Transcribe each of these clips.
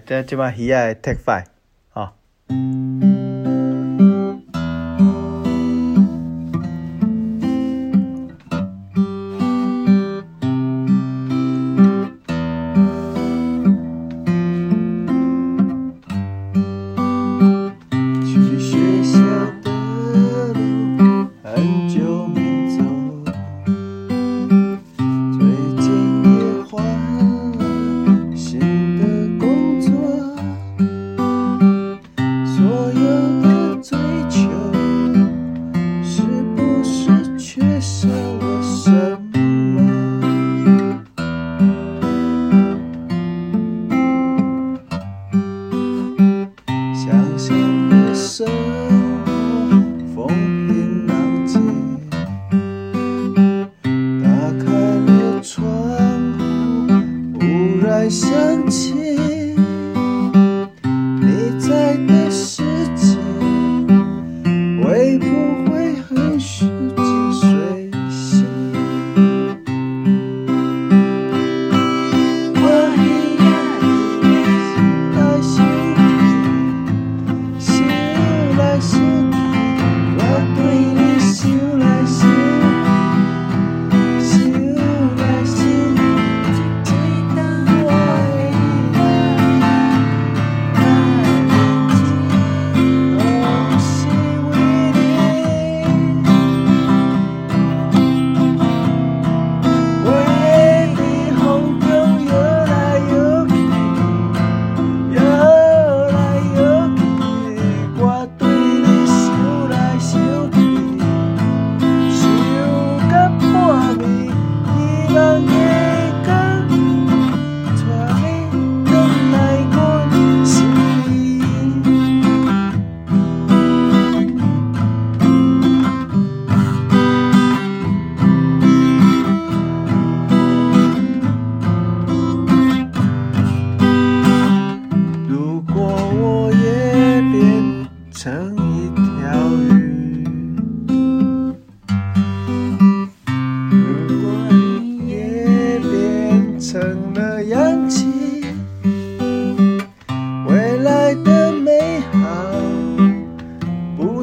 这这把鱼啊，take five，想象的生活风平浪静打开了窗户忽然想起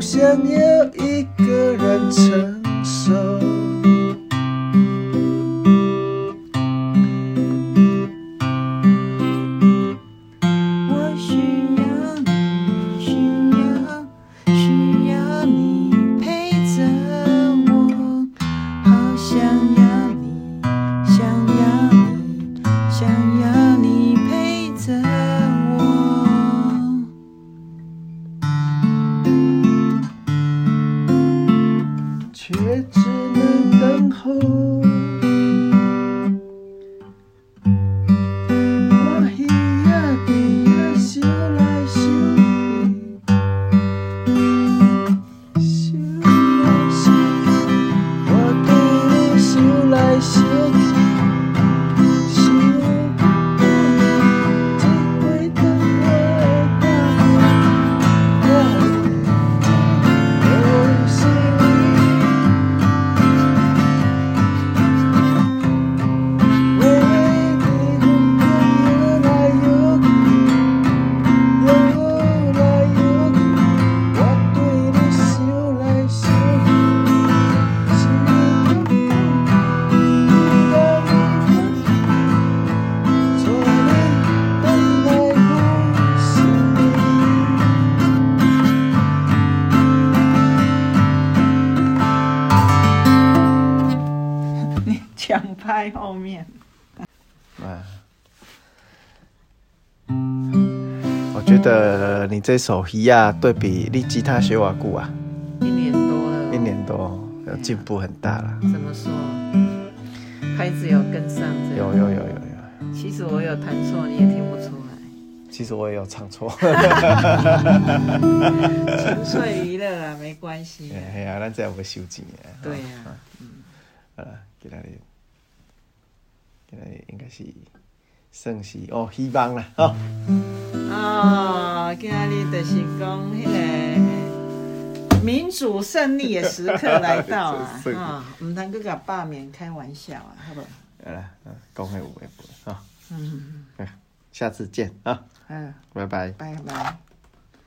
想要一个人撑好。后面，啊，我觉得你这首鱼仔对比你吉他学瓦古啊，一年多了，一年多有进步很大了。怎么说？拍子有跟上？有有有有有。其实我有弹错，你也听不出来。其实我也有唱错。纯粹娱乐啊，没关系。哎呀，咱这有个修剪的。对呀、啊，嗯，好了，给他现在应该是算是哦，希望啦，哦。哦，今日就是讲迄个民主胜利的时刻来到啊！啊，唔通搁甲罢免开玩笑啊，好不好？好啦，讲下有诶无啊？嗯，下次见啊！嗯，拜拜。拜拜。